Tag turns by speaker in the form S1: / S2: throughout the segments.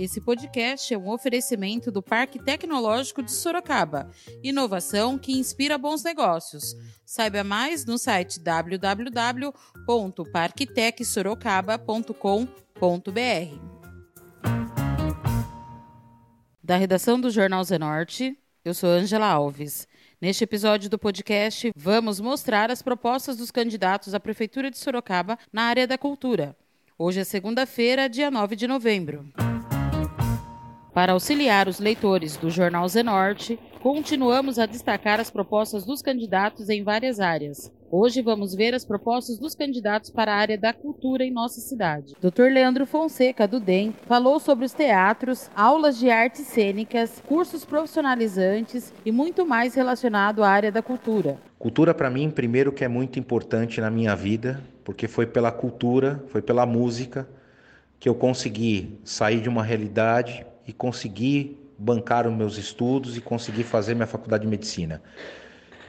S1: Esse podcast é um oferecimento do Parque Tecnológico de Sorocaba. Inovação que inspira bons negócios. Saiba mais no site www.parktecsorocaba.com.br. Da redação do Jornal Zenorte, eu sou Angela Alves. Neste episódio do podcast, vamos mostrar as propostas dos candidatos à Prefeitura de Sorocaba na área da cultura. Hoje é segunda-feira, dia 9 de novembro. Para auxiliar os leitores do Jornal Zenorte, continuamos a destacar as propostas dos candidatos em várias áreas. Hoje vamos ver as propostas dos candidatos para a área da cultura em nossa cidade. Dr. Leandro Fonseca, do DEM, falou sobre os teatros, aulas de artes cênicas, cursos profissionalizantes e muito mais relacionado à área da cultura.
S2: Cultura, para mim, primeiro que é muito importante na minha vida, porque foi pela cultura, foi pela música que eu consegui sair de uma realidade e consegui bancar os meus estudos e consegui fazer minha faculdade de medicina.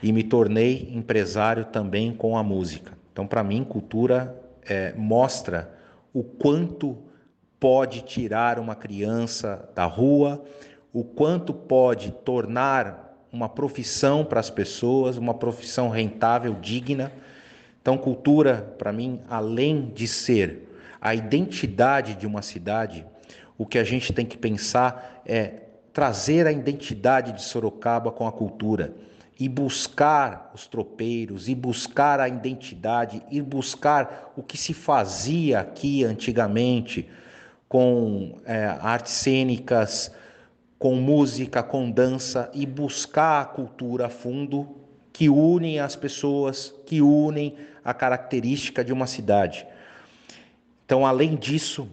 S2: E me tornei empresário também com a música. Então, para mim, cultura é, mostra o quanto pode tirar uma criança da rua, o quanto pode tornar uma profissão para as pessoas, uma profissão rentável, digna. Então, cultura, para mim, além de ser a identidade de uma cidade, o que a gente tem que pensar é trazer a identidade de Sorocaba com a cultura e buscar os tropeiros, e buscar a identidade, e buscar o que se fazia aqui antigamente com é, artes cênicas, com música, com dança, e buscar a cultura a fundo que unem as pessoas, que unem a característica de uma cidade. Então, além disso,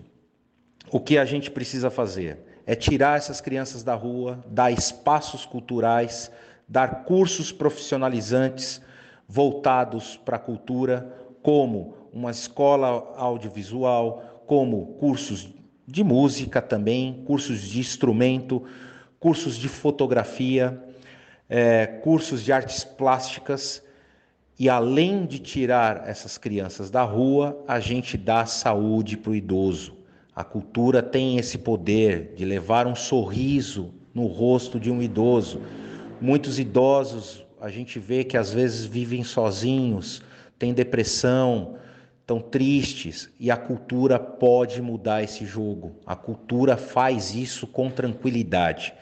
S2: o que a gente precisa fazer é tirar essas crianças da rua, dar espaços culturais, dar cursos profissionalizantes voltados para a cultura, como uma escola audiovisual, como cursos de música também, cursos de instrumento, cursos de fotografia, é, cursos de artes plásticas. E além de tirar essas crianças da rua, a gente dá saúde para o idoso. A cultura tem esse poder de levar um sorriso no rosto de um idoso. Muitos idosos a gente vê que às vezes vivem sozinhos, têm depressão, estão tristes e a cultura pode mudar esse jogo. A cultura faz isso com tranquilidade.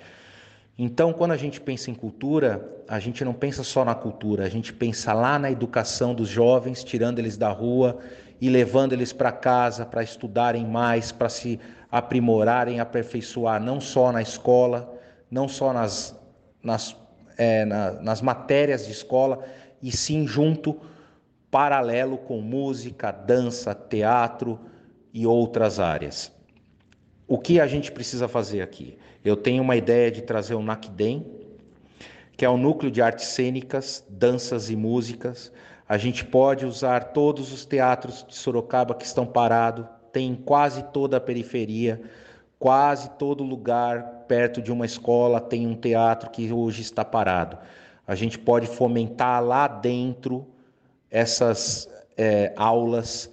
S2: Então, quando a gente pensa em cultura, a gente não pensa só na cultura, a gente pensa lá na educação dos jovens, tirando eles da rua e levando eles para casa para estudarem mais, para se aprimorarem, aperfeiçoar, não só na escola, não só nas, nas, é, na, nas matérias de escola, e sim junto, paralelo com música, dança, teatro e outras áreas. O que a gente precisa fazer aqui? Eu tenho uma ideia de trazer o NACDEM, que é o Núcleo de Artes Cênicas, Danças e Músicas. A gente pode usar todos os teatros de Sorocaba que estão parados, tem quase toda a periferia, quase todo lugar perto de uma escola tem um teatro que hoje está parado. A gente pode fomentar lá dentro essas é, aulas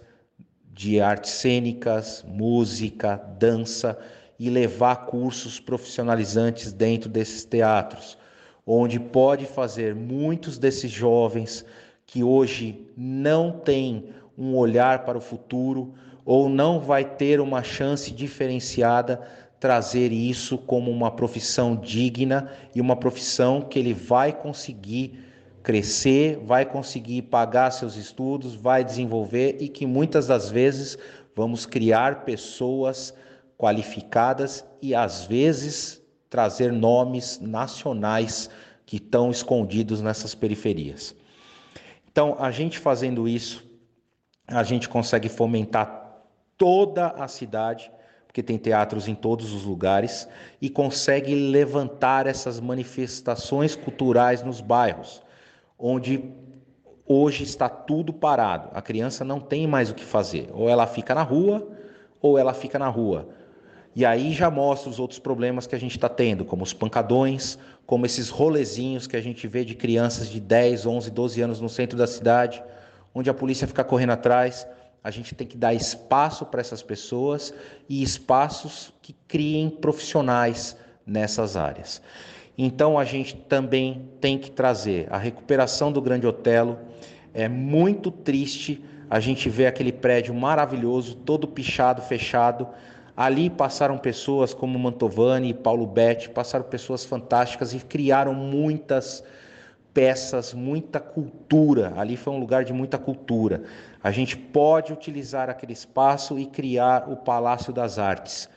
S2: de artes cênicas, música, dança e levar cursos profissionalizantes dentro desses teatros, onde pode fazer muitos desses jovens que hoje não têm um olhar para o futuro ou não vai ter uma chance diferenciada trazer isso como uma profissão digna e uma profissão que ele vai conseguir crescer, vai conseguir pagar seus estudos, vai desenvolver e que muitas das vezes vamos criar pessoas qualificadas e às vezes trazer nomes nacionais que estão escondidos nessas periferias. Então, a gente fazendo isso, a gente consegue fomentar toda a cidade porque tem teatros em todos os lugares, e consegue levantar essas manifestações culturais nos bairros onde hoje está tudo parado. A criança não tem mais o que fazer. Ou ela fica na rua, ou ela fica na rua. E aí já mostra os outros problemas que a gente está tendo, como os pancadões, como esses rolezinhos que a gente vê de crianças de 10, 11, 12 anos no centro da cidade, onde a polícia fica correndo atrás. a gente tem que dar espaço para essas pessoas e espaços que criem profissionais nessas áreas. Então a gente também tem que trazer a recuperação do Grande Otelo. É muito triste a gente ver aquele prédio maravilhoso, todo pichado, fechado. Ali passaram pessoas como Mantovani e Paulo Betti, passaram pessoas fantásticas e criaram muitas peças, muita cultura. Ali foi um lugar de muita cultura. A gente pode utilizar aquele espaço e criar o Palácio das Artes.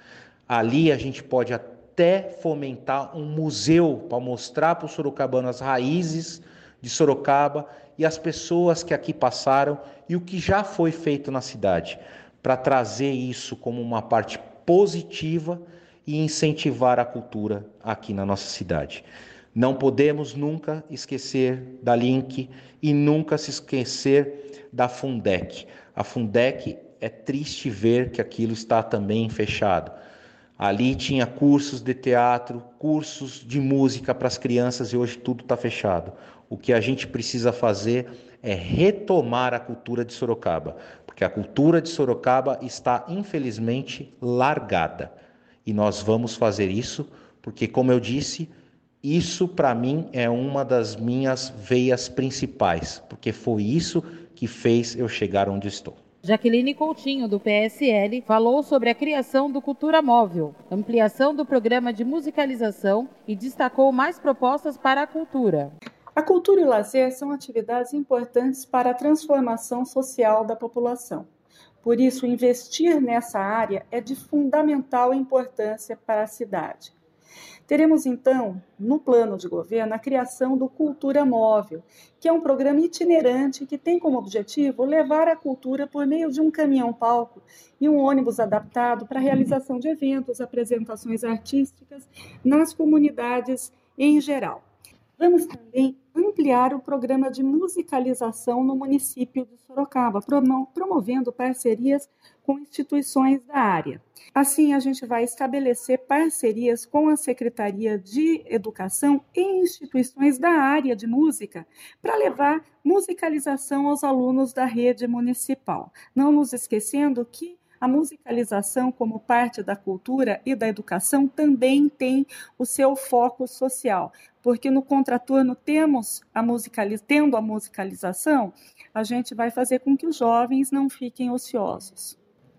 S2: Ali a gente pode até fomentar um museu para mostrar para os sorocabanos as raízes de Sorocaba e as pessoas que aqui passaram e o que já foi feito na cidade, para trazer isso como uma parte positiva e incentivar a cultura aqui na nossa cidade. Não podemos nunca esquecer da Link e nunca se esquecer da Fundec. A Fundec é triste ver que aquilo está também fechado. Ali tinha cursos de teatro, cursos de música para as crianças e hoje tudo está fechado. O que a gente precisa fazer é retomar a cultura de Sorocaba, porque a cultura de Sorocaba está infelizmente largada. E nós vamos fazer isso porque, como eu disse, isso, para mim, é uma das minhas veias principais, porque foi isso que fez eu chegar onde estou.
S1: Jaqueline Coutinho, do PSL, falou sobre a criação do Cultura Móvel, ampliação do programa de musicalização e destacou mais propostas para a cultura.
S3: A cultura e o lazer são atividades importantes para a transformação social da população. Por isso, investir nessa área é de fundamental importância para a cidade. Teremos então, no plano de governo, a criação do Cultura Móvel, que é um programa itinerante que tem como objetivo levar a cultura por meio de um caminhão-palco e um ônibus adaptado para a realização de eventos, apresentações artísticas nas comunidades em geral. Vamos também ampliar o programa de musicalização no município de Sorocaba, promovendo parcerias com instituições da área. Assim, a gente vai estabelecer parcerias com a Secretaria de Educação e instituições da área de música para levar musicalização aos alunos da rede municipal. Não nos esquecendo que a musicalização, como parte da cultura e da educação, também tem o seu foco social, porque no contraturno temos a musicaliz... tendo a musicalização, a gente vai fazer com que os jovens não fiquem ociosos.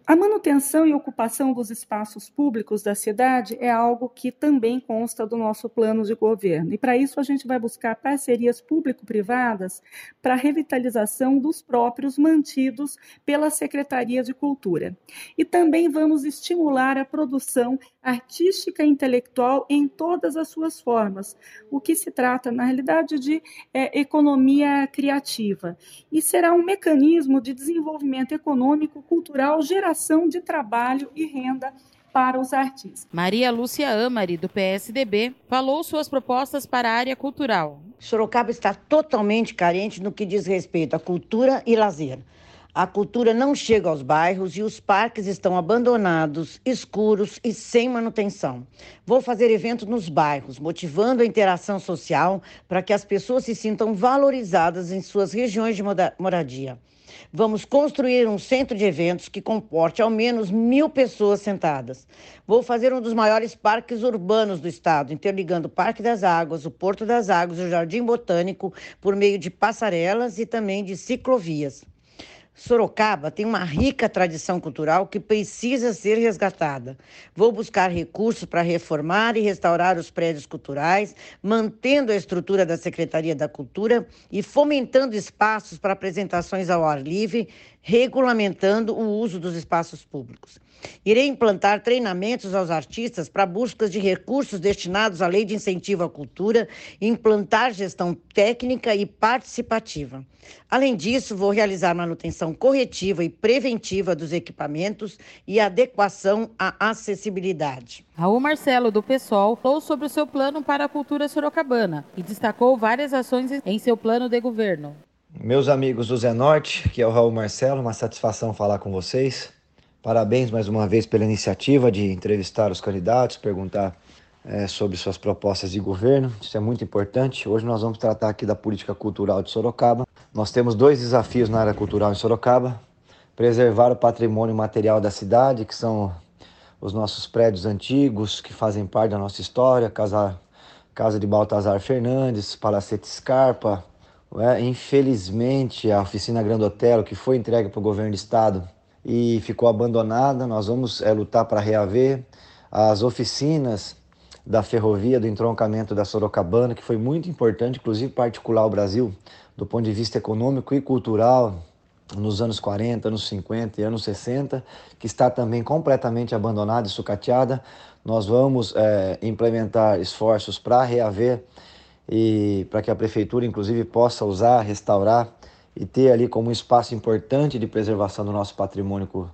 S3: A manutenção e ocupação dos espaços públicos da cidade é algo que também consta do nosso plano de governo. E para isso a gente vai buscar parcerias público-privadas para a revitalização dos próprios mantidos pela Secretaria de Cultura. E também vamos estimular a produção artística e intelectual em todas as suas formas, o que se trata, na realidade, de é, economia criativa. E será um mecanismo de desenvolvimento econômico, cultural, geração de trabalho e renda para os artistas.
S1: Maria Lúcia Amari, do PSDB, falou suas propostas para a área cultural.
S4: Sorocaba está totalmente carente no que diz respeito à cultura e lazer. A cultura não chega aos bairros e os parques estão abandonados, escuros e sem manutenção. Vou fazer eventos nos bairros, motivando a interação social para que as pessoas se sintam valorizadas em suas regiões de moradia. Vamos construir um centro de eventos que comporte ao menos mil pessoas sentadas. Vou fazer um dos maiores parques urbanos do estado, interligando o Parque das Águas, o Porto das Águas e o Jardim Botânico por meio de passarelas e também de ciclovias. Sorocaba tem uma rica tradição cultural que precisa ser resgatada. Vou buscar recursos para reformar e restaurar os prédios culturais, mantendo a estrutura da Secretaria da Cultura e fomentando espaços para apresentações ao ar livre, regulamentando o uso dos espaços públicos. Irei implantar treinamentos aos artistas para buscas de recursos destinados à Lei de Incentivo à Cultura implantar gestão técnica e participativa. Além disso, vou realizar manutenção corretiva e preventiva dos equipamentos e adequação à acessibilidade.
S1: Raul Marcelo, do PSOL, falou sobre o seu plano para a cultura sorocabana e destacou várias ações em seu plano de governo.
S5: Meus amigos do Zenorte, que é o Raul Marcelo, uma satisfação falar com vocês. Parabéns mais uma vez pela iniciativa de entrevistar os candidatos, perguntar é, sobre suas propostas de governo. Isso é muito importante. Hoje nós vamos tratar aqui da política cultural de Sorocaba. Nós temos dois desafios na área cultural em Sorocaba. preservar o patrimônio material da cidade, que são os nossos prédios antigos, que fazem parte da nossa história, Casa, casa de Baltazar Fernandes, Palacete Scarpa, é? infelizmente a oficina Grandotelo, que foi entregue para o governo do estado e ficou abandonada, nós vamos é, lutar para reaver as oficinas da ferrovia, do entroncamento da Sorocabana, que foi muito importante, inclusive particular ao Brasil, do ponto de vista econômico e cultural, nos anos 40, anos 50 e anos 60, que está também completamente abandonada e sucateada. Nós vamos é, implementar esforços para reaver e para que a prefeitura, inclusive, possa usar, restaurar e ter ali como um espaço importante de preservação do nosso patrimônio,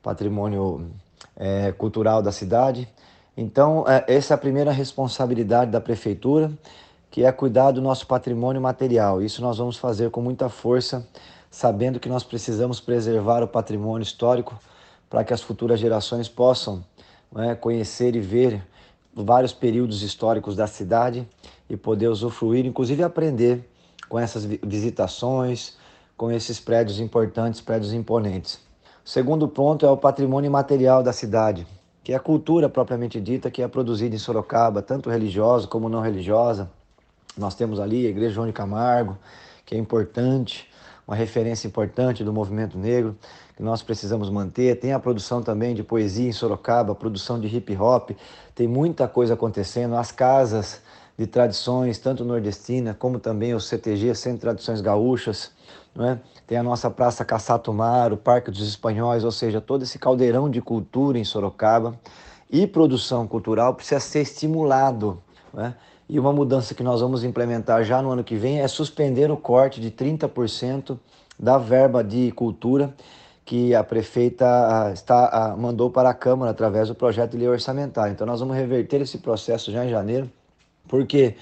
S5: patrimônio é, cultural da cidade. Então, é, essa é a primeira responsabilidade da prefeitura, que é cuidar do nosso patrimônio material. Isso nós vamos fazer com muita força, sabendo que nós precisamos preservar o patrimônio histórico para que as futuras gerações possam né, conhecer e ver vários períodos históricos da cidade e poder usufruir, inclusive aprender com essas visitações, com esses prédios importantes, prédios imponentes. O segundo ponto é o patrimônio material da cidade que é a cultura propriamente dita que é produzida em Sorocaba, tanto religiosa como não religiosa. Nós temos ali a Igreja João de Camargo, que é importante, uma referência importante do movimento negro, que nós precisamos manter. Tem a produção também de poesia em Sorocaba, produção de hip hop, tem muita coisa acontecendo. As casas de tradições, tanto nordestina como também o CTG, Centro de Tradições Gaúchas, é? tem a nossa Praça Caçatumar, o Parque dos Espanhóis, ou seja, todo esse caldeirão de cultura em Sorocaba e produção cultural precisa ser estimulado. Né? E uma mudança que nós vamos implementar já no ano que vem é suspender o corte de 30% da verba de cultura que a prefeita está, mandou para a Câmara através do projeto de lei orçamentária. Então nós vamos reverter esse processo já em janeiro, porque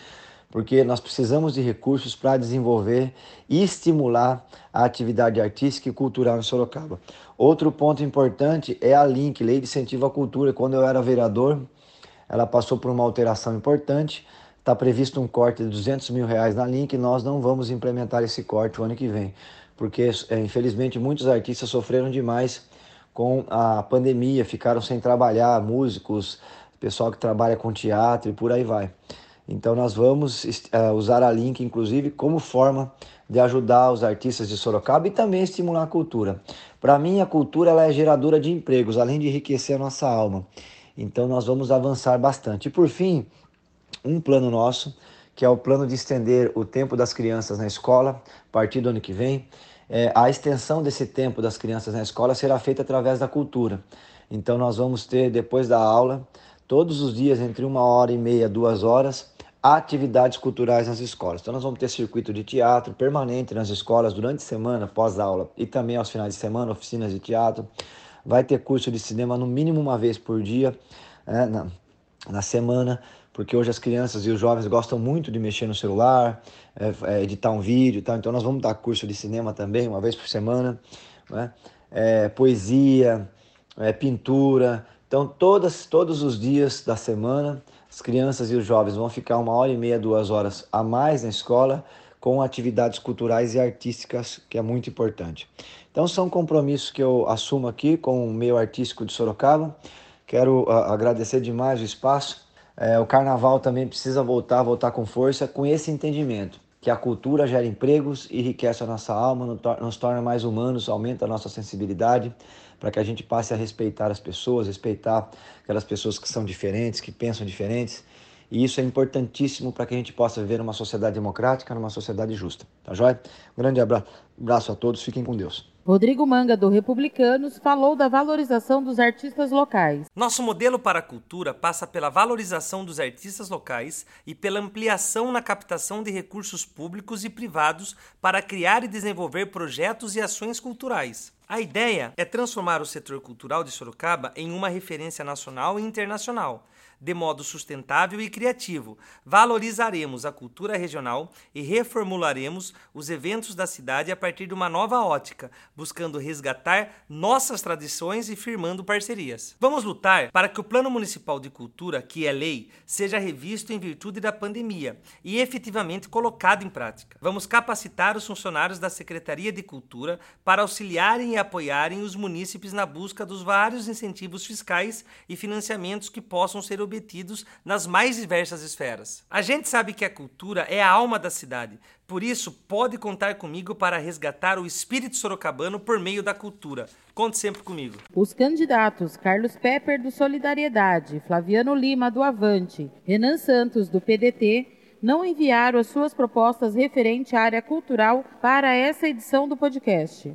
S5: porque nós precisamos de recursos para desenvolver e estimular a atividade artística e cultural em Sorocaba. Outro ponto importante é a LINC, Lei de Incentivo à Cultura. Quando eu era vereador, ela passou por uma alteração importante. Está previsto um corte de 200 mil reais na LINC e nós não vamos implementar esse corte o ano que vem, porque é, infelizmente muitos artistas sofreram demais com a pandemia, ficaram sem trabalhar, músicos, pessoal que trabalha com teatro e por aí vai. Então nós vamos uh, usar a Link, inclusive, como forma de ajudar os artistas de Sorocaba e também estimular a cultura. Para mim, a cultura ela é geradora de empregos, além de enriquecer a nossa alma. Então nós vamos avançar bastante. E por fim, um plano nosso, que é o plano de estender o tempo das crianças na escola, a partir do ano que vem. É, a extensão desse tempo das crianças na escola será feita através da cultura. Então nós vamos ter, depois da aula, todos os dias, entre uma hora e meia, duas horas, atividades culturais nas escolas. Então, nós vamos ter circuito de teatro permanente nas escolas durante a semana, pós-aula e também aos finais de semana, oficinas de teatro. Vai ter curso de cinema no mínimo uma vez por dia né, na, na semana, porque hoje as crianças e os jovens gostam muito de mexer no celular, é, é, editar um vídeo tal. Então, nós vamos dar curso de cinema também, uma vez por semana. Né? É, poesia, é, pintura. Então, todas, todos os dias da semana as crianças e os jovens vão ficar uma hora e meia, duas horas a mais na escola com atividades culturais e artísticas, que é muito importante. Então, são compromissos que eu assumo aqui com o meio artístico de Sorocaba. Quero uh, agradecer demais o espaço. É, o carnaval também precisa voltar, voltar com força, com esse entendimento que a cultura gera empregos, enriquece a nossa alma, nos torna mais humanos, aumenta a nossa sensibilidade, para que a gente passe a respeitar as pessoas, respeitar aquelas pessoas que são diferentes, que pensam diferentes. E isso é importantíssimo para que a gente possa viver numa sociedade democrática, numa sociedade justa. Tá joia? Um grande abraço a todos, fiquem com Deus.
S1: Rodrigo Manga, do Republicanos, falou da valorização dos artistas locais.
S6: Nosso modelo para a cultura passa pela valorização dos artistas locais e pela ampliação na captação de recursos públicos e privados para criar e desenvolver projetos e ações culturais. A ideia é transformar o setor cultural de Sorocaba em uma referência nacional e internacional de modo sustentável e criativo. Valorizaremos a cultura regional e reformularemos os eventos da cidade a partir de uma nova ótica, buscando resgatar nossas tradições e firmando parcerias. Vamos lutar para que o Plano Municipal de Cultura, que é lei, seja revisto em virtude da pandemia e efetivamente colocado em prática. Vamos capacitar os funcionários da Secretaria de Cultura para auxiliarem e apoiarem os munícipes na busca dos vários incentivos fiscais e financiamentos que possam ser obtidos nas mais diversas esferas. A gente sabe que a cultura é a alma da cidade, por isso pode contar comigo para resgatar o espírito sorocabano por meio da cultura. Conte sempre comigo.
S1: Os candidatos Carlos Pepper do Solidariedade, Flaviano Lima do Avante, Renan Santos do PDT não enviaram as suas propostas referente à área cultural para essa edição do podcast.